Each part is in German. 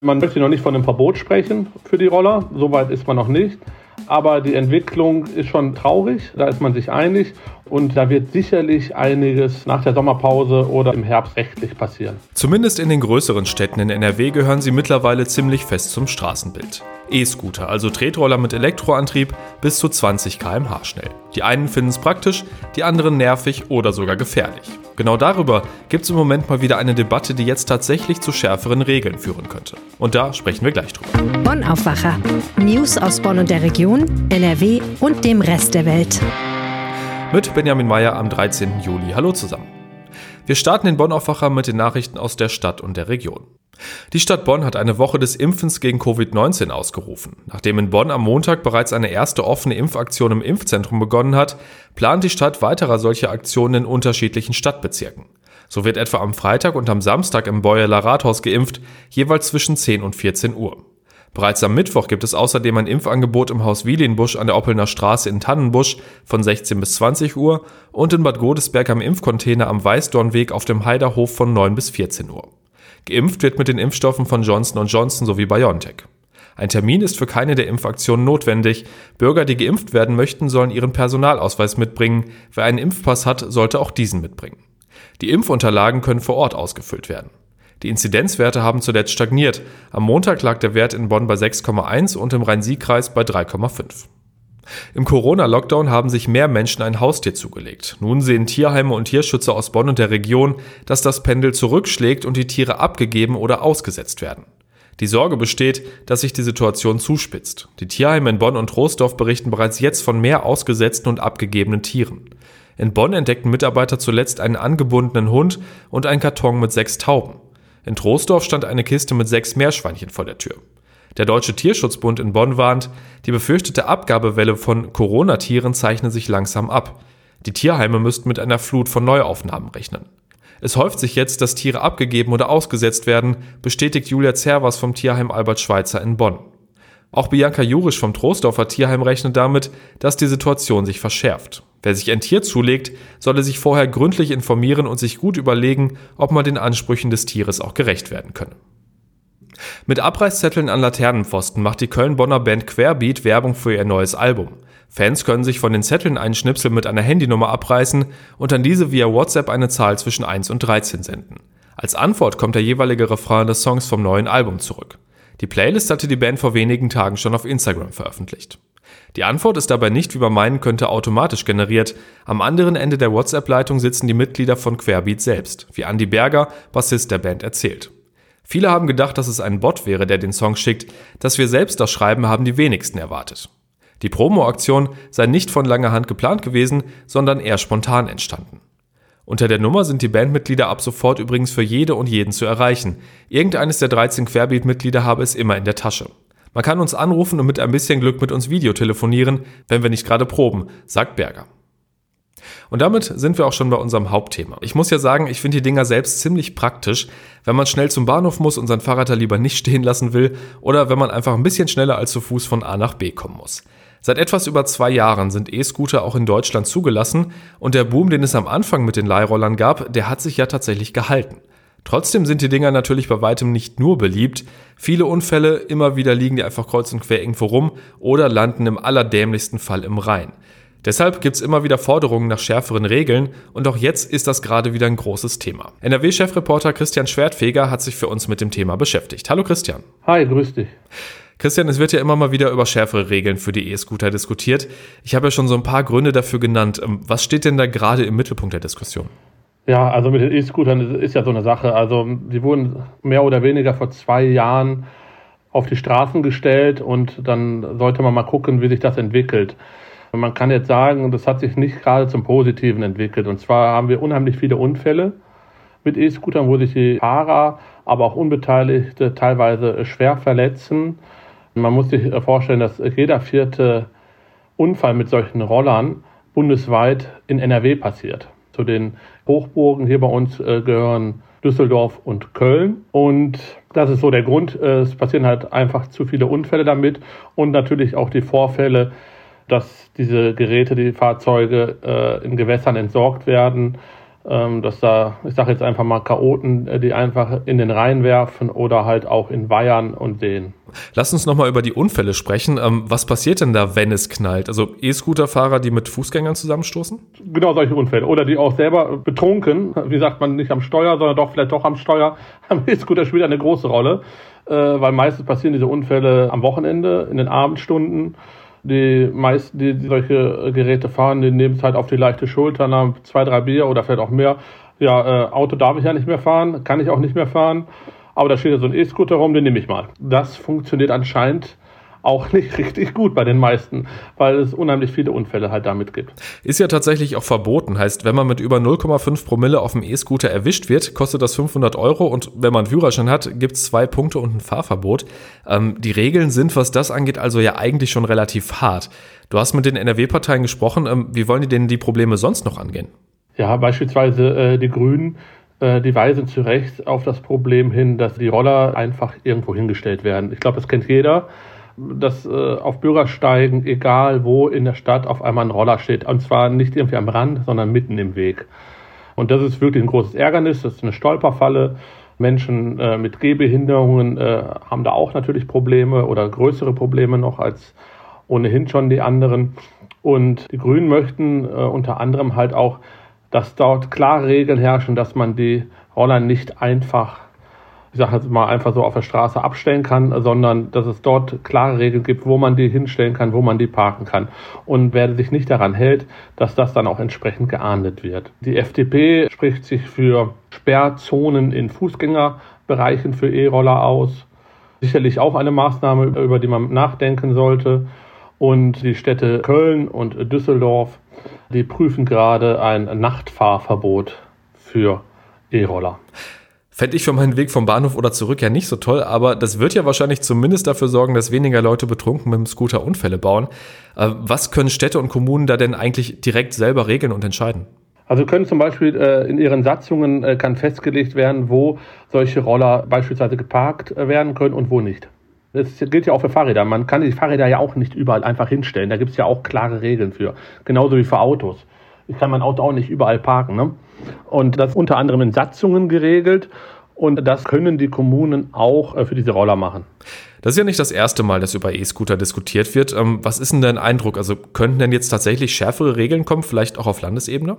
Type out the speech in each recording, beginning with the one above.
Man möchte noch nicht von einem Verbot sprechen für die Roller, soweit ist man noch nicht. Aber die Entwicklung ist schon traurig, da ist man sich einig und da wird sicherlich einiges nach der Sommerpause oder im Herbst rechtlich passieren. Zumindest in den größeren Städten in NRW gehören sie mittlerweile ziemlich fest zum Straßenbild. E-Scooter, also Tretroller mit Elektroantrieb, bis zu 20 km/h schnell. Die einen finden es praktisch, die anderen nervig oder sogar gefährlich. Genau darüber gibt es im Moment mal wieder eine Debatte, die jetzt tatsächlich zu schärferen Regeln führen könnte. Und da sprechen wir gleich drüber. Bonn Aufwacher. News aus Bonn und der Region, NRW und dem Rest der Welt. Mit Benjamin Meyer am 13. Juli. Hallo zusammen. Wir starten den Bonn Aufwacher mit den Nachrichten aus der Stadt und der Region. Die Stadt Bonn hat eine Woche des Impfens gegen Covid-19 ausgerufen. Nachdem in Bonn am Montag bereits eine erste offene Impfaktion im Impfzentrum begonnen hat, plant die Stadt weiterer solcher Aktionen in unterschiedlichen Stadtbezirken. So wird etwa am Freitag und am Samstag im Beueler Rathaus geimpft, jeweils zwischen 10 und 14 Uhr. Bereits am Mittwoch gibt es außerdem ein Impfangebot im Haus Wielenbusch an der Oppelner Straße in Tannenbusch von 16 bis 20 Uhr und in Bad Godesberg am Impfcontainer am Weißdornweg auf dem Heiderhof von 9 bis 14 Uhr. Geimpft wird mit den Impfstoffen von Johnson Johnson sowie BioNTech. Ein Termin ist für keine der Impfaktionen notwendig. Bürger, die geimpft werden möchten, sollen ihren Personalausweis mitbringen. Wer einen Impfpass hat, sollte auch diesen mitbringen. Die Impfunterlagen können vor Ort ausgefüllt werden. Die Inzidenzwerte haben zuletzt stagniert. Am Montag lag der Wert in Bonn bei 6,1 und im Rhein-Sieg-Kreis bei 3,5. Im Corona-Lockdown haben sich mehr Menschen ein Haustier zugelegt. Nun sehen Tierheime und Tierschützer aus Bonn und der Region, dass das Pendel zurückschlägt und die Tiere abgegeben oder ausgesetzt werden. Die Sorge besteht, dass sich die Situation zuspitzt. Die Tierheime in Bonn und Troisdorf berichten bereits jetzt von mehr ausgesetzten und abgegebenen Tieren. In Bonn entdeckten Mitarbeiter zuletzt einen angebundenen Hund und einen Karton mit sechs Tauben. In Troisdorf stand eine Kiste mit sechs Meerschweinchen vor der Tür. Der Deutsche Tierschutzbund in Bonn warnt, die befürchtete Abgabewelle von Corona-Tieren zeichne sich langsam ab. Die Tierheime müssten mit einer Flut von Neuaufnahmen rechnen. Es häuft sich jetzt, dass Tiere abgegeben oder ausgesetzt werden, bestätigt Julia Zervas vom Tierheim Albert Schweitzer in Bonn. Auch Bianca Jurisch vom Troisdorfer Tierheim rechnet damit, dass die Situation sich verschärft. Wer sich ein Tier zulegt, solle sich vorher gründlich informieren und sich gut überlegen, ob man den Ansprüchen des Tieres auch gerecht werden könne. Mit Abreißzetteln an Laternenpfosten macht die Köln-Bonner Band Querbeat Werbung für ihr neues Album. Fans können sich von den Zetteln einen Schnipsel mit einer Handynummer abreißen und an diese via WhatsApp eine Zahl zwischen 1 und 13 senden. Als Antwort kommt der jeweilige Refrain des Songs vom neuen Album zurück. Die Playlist hatte die Band vor wenigen Tagen schon auf Instagram veröffentlicht. Die Antwort ist dabei nicht, wie man meinen könnte, automatisch generiert. Am anderen Ende der WhatsApp-Leitung sitzen die Mitglieder von Querbeat selbst, wie Andy Berger, Bassist der Band, erzählt. Viele haben gedacht, dass es ein Bot wäre, der den Song schickt. Dass wir selbst das schreiben, haben die wenigsten erwartet. Die Promo-Aktion sei nicht von langer Hand geplant gewesen, sondern eher spontan entstanden. Unter der Nummer sind die Bandmitglieder ab sofort übrigens für jede und jeden zu erreichen. Irgendeines der 13 Querbeat-Mitglieder habe es immer in der Tasche. Man kann uns anrufen und mit ein bisschen Glück mit uns Videotelefonieren, wenn wir nicht gerade proben, sagt Berger. Und damit sind wir auch schon bei unserem Hauptthema. Ich muss ja sagen, ich finde die Dinger selbst ziemlich praktisch, wenn man schnell zum Bahnhof muss und sein Fahrrad da lieber nicht stehen lassen will oder wenn man einfach ein bisschen schneller als zu Fuß von A nach B kommen muss. Seit etwas über zwei Jahren sind E-Scooter auch in Deutschland zugelassen und der Boom, den es am Anfang mit den Leihrollern gab, der hat sich ja tatsächlich gehalten. Trotzdem sind die Dinger natürlich bei weitem nicht nur beliebt. Viele Unfälle, immer wieder liegen die einfach kreuz und quer irgendwo rum oder landen im allerdämlichsten Fall im Rhein. Deshalb gibt es immer wieder Forderungen nach schärferen Regeln und auch jetzt ist das gerade wieder ein großes Thema. NRW-Chefreporter Christian Schwertfeger hat sich für uns mit dem Thema beschäftigt. Hallo Christian. Hi, grüß dich. Christian, es wird ja immer mal wieder über schärfere Regeln für die E-Scooter diskutiert. Ich habe ja schon so ein paar Gründe dafür genannt. Ähm, was steht denn da gerade im Mittelpunkt der Diskussion? Ja, also mit den E-Scootern ist ja so eine Sache. Also die wurden mehr oder weniger vor zwei Jahren auf die Straßen gestellt und dann sollte man mal gucken, wie sich das entwickelt. Man kann jetzt sagen, das hat sich nicht gerade zum Positiven entwickelt. Und zwar haben wir unheimlich viele Unfälle mit E-Scootern, wo sich die Fahrer, aber auch Unbeteiligte teilweise schwer verletzen. Man muss sich vorstellen, dass jeder vierte Unfall mit solchen Rollern bundesweit in NRW passiert. Zu den Hochburgen hier bei uns äh, gehören Düsseldorf und Köln. Und das ist so der Grund. Äh, es passieren halt einfach zu viele Unfälle damit und natürlich auch die Vorfälle, dass diese Geräte, die Fahrzeuge äh, in Gewässern entsorgt werden. Ähm, dass da, ich sage jetzt einfach mal Chaoten, äh, die einfach in den Rhein werfen oder halt auch in Weihern und Seen. Lass uns nochmal über die Unfälle sprechen. Ähm, was passiert denn da, wenn es knallt? Also E-Scooter-Fahrer, die mit Fußgängern zusammenstoßen? Genau solche Unfälle. Oder die auch selber betrunken, wie sagt man, nicht am Steuer, sondern doch vielleicht doch am Steuer. Am E-Scooter spielt eine große Rolle, äh, weil meistens passieren diese Unfälle am Wochenende, in den Abendstunden. Die meisten, die solche Geräte fahren, die nehmen es halt auf die leichte Schulter, nach zwei, drei Bier oder vielleicht auch mehr. Ja, äh, Auto darf ich ja nicht mehr fahren, kann ich auch nicht mehr fahren. Aber da steht ja so ein E-Scooter rum, den nehme ich mal. Das funktioniert anscheinend auch nicht richtig gut bei den meisten, weil es unheimlich viele Unfälle halt damit gibt. Ist ja tatsächlich auch verboten. Heißt, wenn man mit über 0,5 Promille auf dem E-Scooter erwischt wird, kostet das 500 Euro und wenn man einen Führerschein hat, gibt es zwei Punkte und ein Fahrverbot. Ähm, die Regeln sind, was das angeht, also ja eigentlich schon relativ hart. Du hast mit den NRW-Parteien gesprochen. Ähm, wie wollen die denn die Probleme sonst noch angehen? Ja, beispielsweise äh, die Grünen äh, die weisen zu Recht auf das Problem hin, dass die Roller einfach irgendwo hingestellt werden. Ich glaube, das kennt jeder dass äh, auf Bürgersteigen, egal wo in der Stadt, auf einmal ein Roller steht. Und zwar nicht irgendwie am Rand, sondern mitten im Weg. Und das ist wirklich ein großes Ärgernis. Das ist eine Stolperfalle. Menschen äh, mit Gehbehinderungen äh, haben da auch natürlich Probleme oder größere Probleme noch als ohnehin schon die anderen. Und die Grünen möchten äh, unter anderem halt auch, dass dort klare Regeln herrschen, dass man die Roller nicht einfach ich sage jetzt mal, einfach so auf der Straße abstellen kann, sondern dass es dort klare Regeln gibt, wo man die hinstellen kann, wo man die parken kann. Und wer sich nicht daran hält, dass das dann auch entsprechend geahndet wird. Die FDP spricht sich für Sperrzonen in Fußgängerbereichen für E-Roller aus. Sicherlich auch eine Maßnahme, über die man nachdenken sollte. Und die Städte Köln und Düsseldorf, die prüfen gerade ein Nachtfahrverbot für E-Roller. Fände ich für meinen Weg vom Bahnhof oder zurück ja nicht so toll, aber das wird ja wahrscheinlich zumindest dafür sorgen, dass weniger Leute betrunken mit dem Scooter Unfälle bauen. Äh, was können Städte und Kommunen da denn eigentlich direkt selber regeln und entscheiden? Also können zum Beispiel äh, in ihren Satzungen äh, kann festgelegt werden, wo solche Roller beispielsweise geparkt werden können und wo nicht. Das gilt ja auch für Fahrräder. Man kann die Fahrräder ja auch nicht überall einfach hinstellen. Da gibt es ja auch klare Regeln für. Genauso wie für Autos. Ich kann mein Auto auch nicht überall parken. Ne? Und das unter anderem in Satzungen geregelt. Und das können die Kommunen auch äh, für diese Roller machen. Das ist ja nicht das erste Mal, dass über E-Scooter diskutiert wird. Ähm, was ist denn dein Eindruck? Also könnten denn jetzt tatsächlich schärfere Regeln kommen, vielleicht auch auf Landesebene?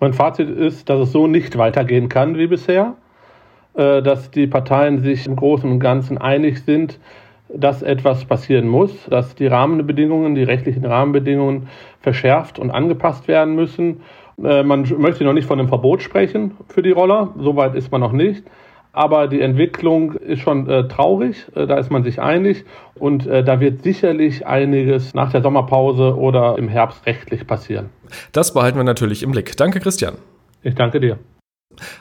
Mein Fazit ist, dass es so nicht weitergehen kann wie bisher, äh, dass die Parteien sich im Großen und Ganzen einig sind, dass etwas passieren muss, dass die Rahmenbedingungen, die rechtlichen Rahmenbedingungen verschärft und angepasst werden müssen. Äh, man möchte noch nicht von einem Verbot sprechen für die Roller, soweit ist man noch nicht. Aber die Entwicklung ist schon äh, traurig, äh, da ist man sich einig und äh, da wird sicherlich einiges nach der Sommerpause oder im Herbst rechtlich passieren. Das behalten wir natürlich im Blick. Danke, Christian. Ich danke dir.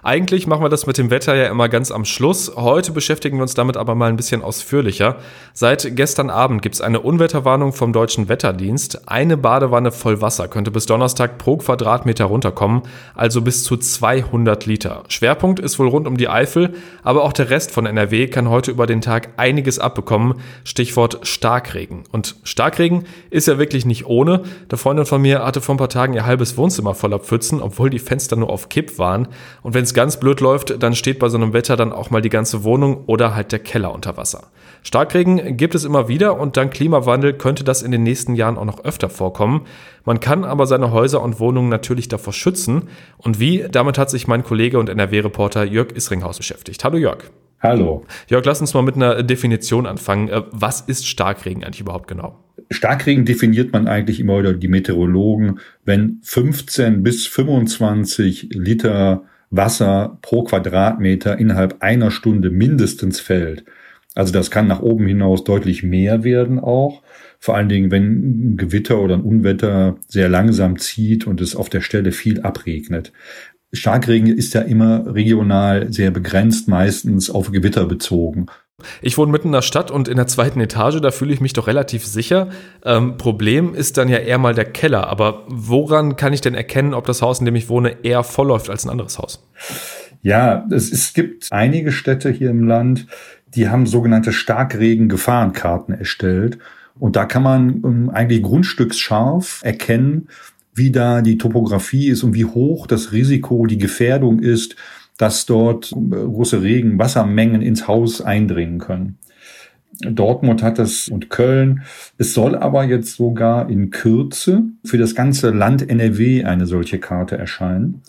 Eigentlich machen wir das mit dem Wetter ja immer ganz am Schluss. Heute beschäftigen wir uns damit aber mal ein bisschen ausführlicher. Seit gestern Abend gibt es eine Unwetterwarnung vom Deutschen Wetterdienst. Eine Badewanne voll Wasser könnte bis Donnerstag pro Quadratmeter runterkommen, also bis zu 200 Liter. Schwerpunkt ist wohl rund um die Eifel, aber auch der Rest von NRW kann heute über den Tag einiges abbekommen. Stichwort Starkregen. Und Starkregen ist ja wirklich nicht ohne. Der Freundin von mir hatte vor ein paar Tagen ihr halbes Wohnzimmer voller Pfützen, obwohl die Fenster nur auf Kipp waren. Und wenn es ganz blöd läuft, dann steht bei so einem Wetter dann auch mal die ganze Wohnung oder halt der Keller unter Wasser. Starkregen gibt es immer wieder und dank Klimawandel könnte das in den nächsten Jahren auch noch öfter vorkommen. Man kann aber seine Häuser und Wohnungen natürlich davor schützen. Und wie? Damit hat sich mein Kollege und NRW-Reporter Jörg Isringhaus beschäftigt. Hallo Jörg. Hallo. Jörg, lass uns mal mit einer Definition anfangen. Äh, was ist Starkregen eigentlich überhaupt genau? Starkregen definiert man eigentlich immer oder die Meteorologen, wenn 15 bis 25 Liter Wasser pro Quadratmeter innerhalb einer Stunde mindestens fällt. Also das kann nach oben hinaus deutlich mehr werden auch. Vor allen Dingen, wenn ein Gewitter oder ein Unwetter sehr langsam zieht und es auf der Stelle viel abregnet. Starkregen ist ja immer regional sehr begrenzt, meistens auf Gewitter bezogen. Ich wohne mitten in der Stadt und in der zweiten Etage, da fühle ich mich doch relativ sicher. Ähm, Problem ist dann ja eher mal der Keller. Aber woran kann ich denn erkennen, ob das Haus, in dem ich wohne, eher voll läuft als ein anderes Haus? Ja, es, es gibt einige Städte hier im Land, die haben sogenannte Starkregen-Gefahrenkarten erstellt. Und da kann man um, ähm, eigentlich grundstücksscharf erkennen, wie da die Topografie ist und wie hoch das Risiko, die Gefährdung ist, dass dort große Regenwassermengen ins Haus eindringen können. Dortmund hat das und Köln. Es soll aber jetzt sogar in Kürze für das ganze Land NRW eine solche Karte erscheinen.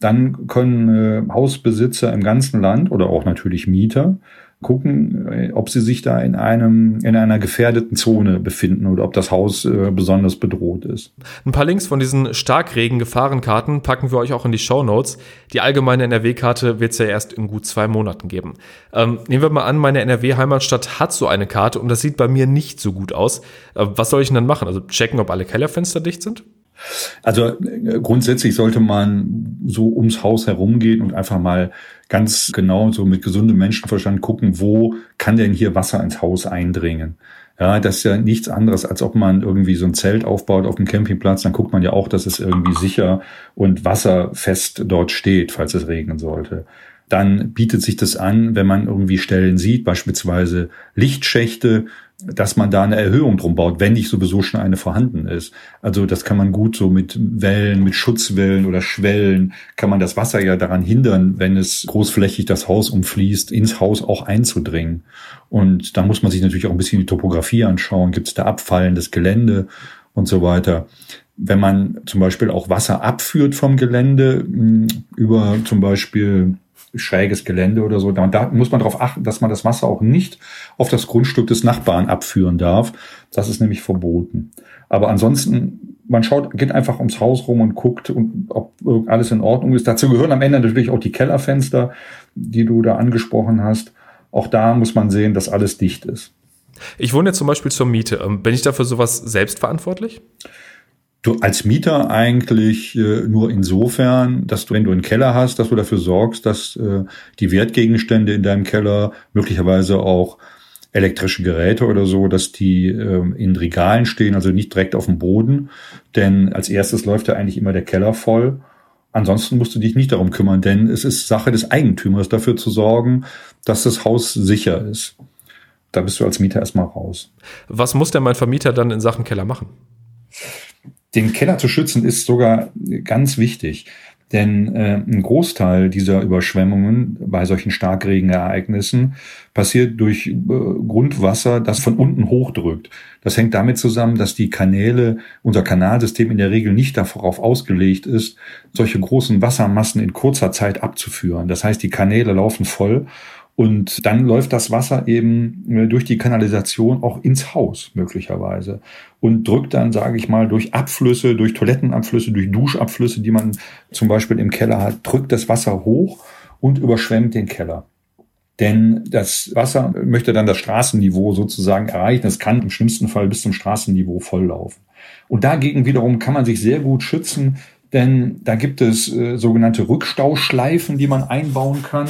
Dann können äh, Hausbesitzer im ganzen Land oder auch natürlich Mieter gucken, äh, ob sie sich da in einem in einer gefährdeten Zone befinden oder ob das Haus äh, besonders bedroht ist. Ein paar Links von diesen Starkregen-Gefahrenkarten packen wir euch auch in die Show Notes. Die allgemeine NRW-Karte wird es ja erst in gut zwei Monaten geben. Ähm, nehmen wir mal an, meine NRW-Heimatstadt hat so eine Karte und das sieht bei mir nicht so gut aus. Äh, was soll ich denn dann machen? Also checken, ob alle Kellerfenster dicht sind? Also äh, grundsätzlich sollte man so ums Haus herumgehen und einfach mal ganz genau so mit gesundem Menschenverstand gucken, wo kann denn hier Wasser ins Haus eindringen. Ja, das ist ja nichts anderes, als ob man irgendwie so ein Zelt aufbaut auf dem Campingplatz. Dann guckt man ja auch, dass es irgendwie sicher und wasserfest dort steht, falls es regnen sollte dann bietet sich das an, wenn man irgendwie Stellen sieht, beispielsweise Lichtschächte, dass man da eine Erhöhung drum baut, wenn nicht sowieso schon eine vorhanden ist. Also das kann man gut so mit Wellen, mit Schutzwellen oder Schwellen, kann man das Wasser ja daran hindern, wenn es großflächig das Haus umfließt, ins Haus auch einzudringen. Und da muss man sich natürlich auch ein bisschen die Topografie anschauen. Gibt es da abfallendes Gelände und so weiter wenn man zum Beispiel auch Wasser abführt vom Gelände hm, über zum Beispiel schräges Gelände oder so. Da, da muss man darauf achten, dass man das Wasser auch nicht auf das Grundstück des Nachbarn abführen darf. Das ist nämlich verboten. Aber ansonsten, man schaut, geht einfach ums Haus rum und guckt, ob alles in Ordnung ist. Dazu gehören am Ende natürlich auch die Kellerfenster, die du da angesprochen hast. Auch da muss man sehen, dass alles dicht ist. Ich wohne jetzt zum Beispiel zur Miete. Ähm, bin ich dafür sowas selbst verantwortlich? Du als Mieter eigentlich äh, nur insofern, dass du, wenn du einen Keller hast, dass du dafür sorgst, dass äh, die Wertgegenstände in deinem Keller, möglicherweise auch elektrische Geräte oder so, dass die äh, in Regalen stehen, also nicht direkt auf dem Boden. Denn als erstes läuft ja eigentlich immer der Keller voll. Ansonsten musst du dich nicht darum kümmern, denn es ist Sache des Eigentümers, dafür zu sorgen, dass das Haus sicher ist. Da bist du als Mieter erstmal raus. Was muss denn mein Vermieter dann in Sachen Keller machen? Den Keller zu schützen ist sogar ganz wichtig. Denn äh, ein Großteil dieser Überschwemmungen bei solchen Starkregenereignissen passiert durch äh, Grundwasser, das von unten hochdrückt. Das hängt damit zusammen, dass die Kanäle, unser Kanalsystem in der Regel nicht darauf ausgelegt ist, solche großen Wassermassen in kurzer Zeit abzuführen. Das heißt, die Kanäle laufen voll und dann läuft das Wasser eben äh, durch die Kanalisation auch ins Haus möglicherweise und drückt dann, sage ich mal, durch Abflüsse, durch Toilettenabflüsse, durch Duschabflüsse, die man zum Beispiel im Keller hat, drückt das Wasser hoch und überschwemmt den Keller. Denn das Wasser möchte dann das Straßenniveau sozusagen erreichen. Es kann im schlimmsten Fall bis zum Straßenniveau volllaufen. Und dagegen wiederum kann man sich sehr gut schützen, denn da gibt es äh, sogenannte Rückstauschleifen, die man einbauen kann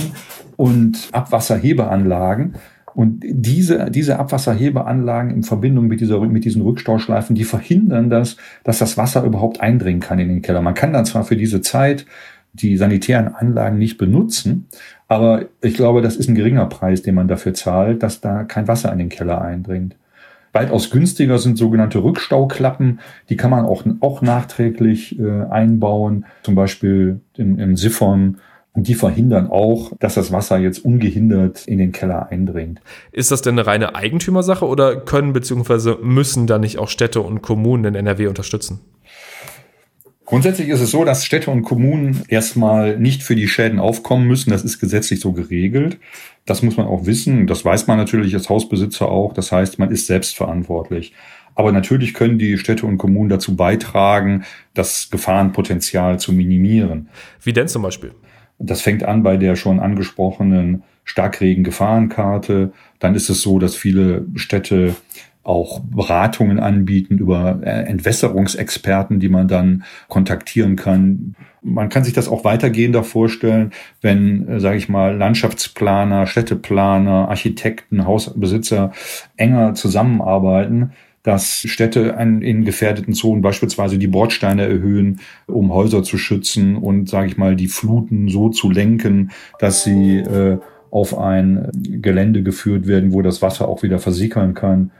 und Abwasserhebeanlagen. Und diese, diese Abwasserhebeanlagen in Verbindung mit, dieser, mit diesen Rückstauschleifen, die verhindern das, dass das Wasser überhaupt eindringen kann in den Keller. Man kann dann zwar für diese Zeit die sanitären Anlagen nicht benutzen, aber ich glaube, das ist ein geringer Preis, den man dafür zahlt, dass da kein Wasser in den Keller eindringt. Weitaus günstiger sind sogenannte Rückstauklappen. Die kann man auch, auch nachträglich äh, einbauen, zum Beispiel im, im Siphon. Und die verhindern auch, dass das Wasser jetzt ungehindert in den Keller eindringt. Ist das denn eine reine Eigentümersache oder können bzw. müssen da nicht auch Städte und Kommunen in NRW unterstützen? Grundsätzlich ist es so, dass Städte und Kommunen erstmal nicht für die Schäden aufkommen müssen. Das ist gesetzlich so geregelt. Das muss man auch wissen. Das weiß man natürlich als Hausbesitzer auch. Das heißt, man ist selbst verantwortlich. Aber natürlich können die Städte und Kommunen dazu beitragen, das Gefahrenpotenzial zu minimieren. Wie denn zum Beispiel? Das fängt an bei der schon angesprochenen Starkregen-Gefahrenkarte. Dann ist es so, dass viele Städte auch Beratungen anbieten über äh, Entwässerungsexperten, die man dann kontaktieren kann. Man kann sich das auch weitergehender vorstellen, wenn, äh, sage ich mal, Landschaftsplaner, Städteplaner, Architekten, Hausbesitzer enger zusammenarbeiten, dass Städte in gefährdeten Zonen beispielsweise die Bordsteine erhöhen, um Häuser zu schützen und, sage ich mal, die Fluten so zu lenken, dass sie äh, auf ein Gelände geführt werden, wo das Wasser auch wieder versickern kann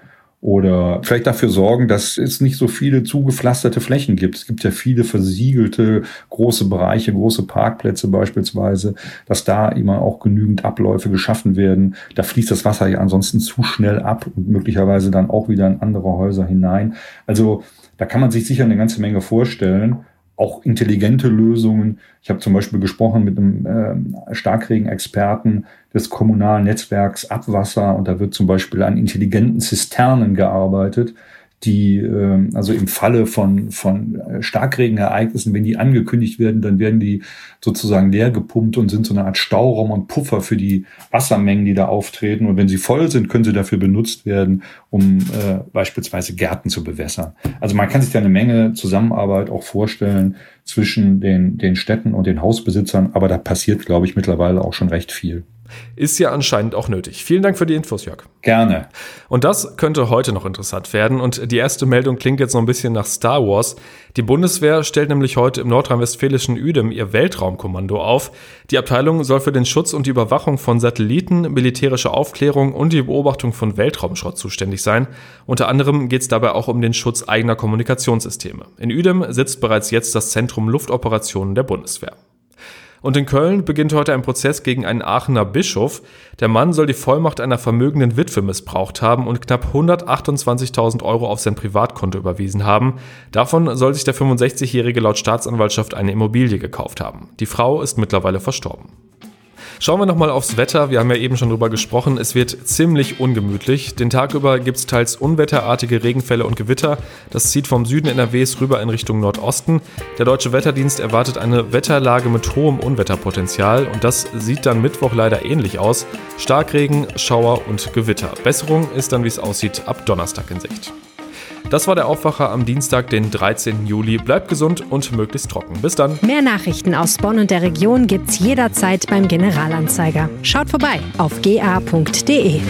oder vielleicht dafür sorgen, dass es nicht so viele zugepflasterte Flächen gibt. Es gibt ja viele versiegelte große Bereiche, große Parkplätze beispielsweise, dass da immer auch genügend Abläufe geschaffen werden. Da fließt das Wasser ja ansonsten zu schnell ab und möglicherweise dann auch wieder in andere Häuser hinein. Also da kann man sich sicher eine ganze Menge vorstellen auch intelligente Lösungen. Ich habe zum Beispiel gesprochen mit einem äh, Starkregenexperten des kommunalen Netzwerks Abwasser und da wird zum Beispiel an intelligenten Zisternen gearbeitet, die äh, also im Falle von, von äh, Starkregenereignissen, wenn die angekündigt werden, dann werden die sozusagen leer gepumpt und sind so eine Art Stauraum und Puffer für die Wassermengen, die da auftreten. Und wenn sie voll sind, können sie dafür benutzt werden, um äh, beispielsweise Gärten zu bewässern. Also man kann sich da eine Menge Zusammenarbeit auch vorstellen zwischen den, den Städten und den Hausbesitzern, aber da passiert, glaube ich, mittlerweile auch schon recht viel. Ist ja anscheinend auch nötig. Vielen Dank für die Infos, Jörg. Gerne. Und das könnte heute noch interessant werden. Und die erste Meldung klingt jetzt so ein bisschen nach Star Wars. Die Bundeswehr stellt nämlich heute im nordrhein-westfälischen Uedem ihr Weltraumkommando auf. Die Abteilung soll für den Schutz und die Überwachung von Satelliten, militärische Aufklärung und die Beobachtung von Weltraumschrott zuständig sein. Unter anderem geht es dabei auch um den Schutz eigener Kommunikationssysteme. In Uedem sitzt bereits jetzt das Zentrum Luftoperationen der Bundeswehr. Und in Köln beginnt heute ein Prozess gegen einen Aachener Bischof. Der Mann soll die Vollmacht einer vermögenden Witwe missbraucht haben und knapp 128.000 Euro auf sein Privatkonto überwiesen haben. Davon soll sich der 65-Jährige laut Staatsanwaltschaft eine Immobilie gekauft haben. Die Frau ist mittlerweile verstorben. Schauen wir nochmal aufs Wetter. Wir haben ja eben schon drüber gesprochen. Es wird ziemlich ungemütlich. Den Tag über gibt es teils unwetterartige Regenfälle und Gewitter. Das zieht vom Süden NRWs rüber in Richtung Nordosten. Der Deutsche Wetterdienst erwartet eine Wetterlage mit hohem Unwetterpotenzial und das sieht dann Mittwoch leider ähnlich aus. Starkregen, Schauer und Gewitter. Besserung ist dann, wie es aussieht, ab Donnerstag in Sicht. Das war der Aufwacher am Dienstag, den 13. Juli. Bleibt gesund und möglichst trocken. Bis dann. Mehr Nachrichten aus Bonn und der Region gibt's jederzeit beim Generalanzeiger. Schaut vorbei auf ga.de.